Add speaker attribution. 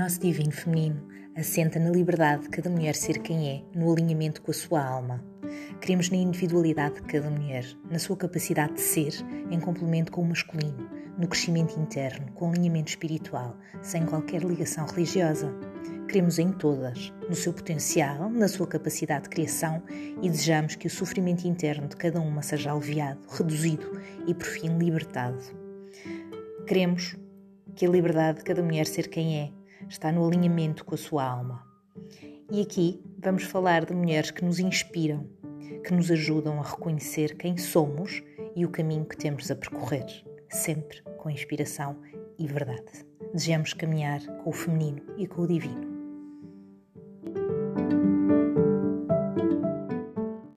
Speaker 1: nosso divino feminino assenta na liberdade de cada mulher ser quem é, no alinhamento com a sua alma. Queremos na individualidade de cada mulher, na sua capacidade de ser, em complemento com o masculino, no crescimento interno, com alinhamento espiritual, sem qualquer ligação religiosa. Queremos em todas, no seu potencial, na sua capacidade de criação e desejamos que o sofrimento interno de cada uma seja aliviado, reduzido e, por fim, libertado. Queremos que a liberdade de cada mulher ser quem é está no alinhamento com a sua alma. E aqui vamos falar de mulheres que nos inspiram, que nos ajudam a reconhecer quem somos e o caminho que temos a percorrer, sempre com inspiração e verdade. Desejamos caminhar com o feminino e com o divino.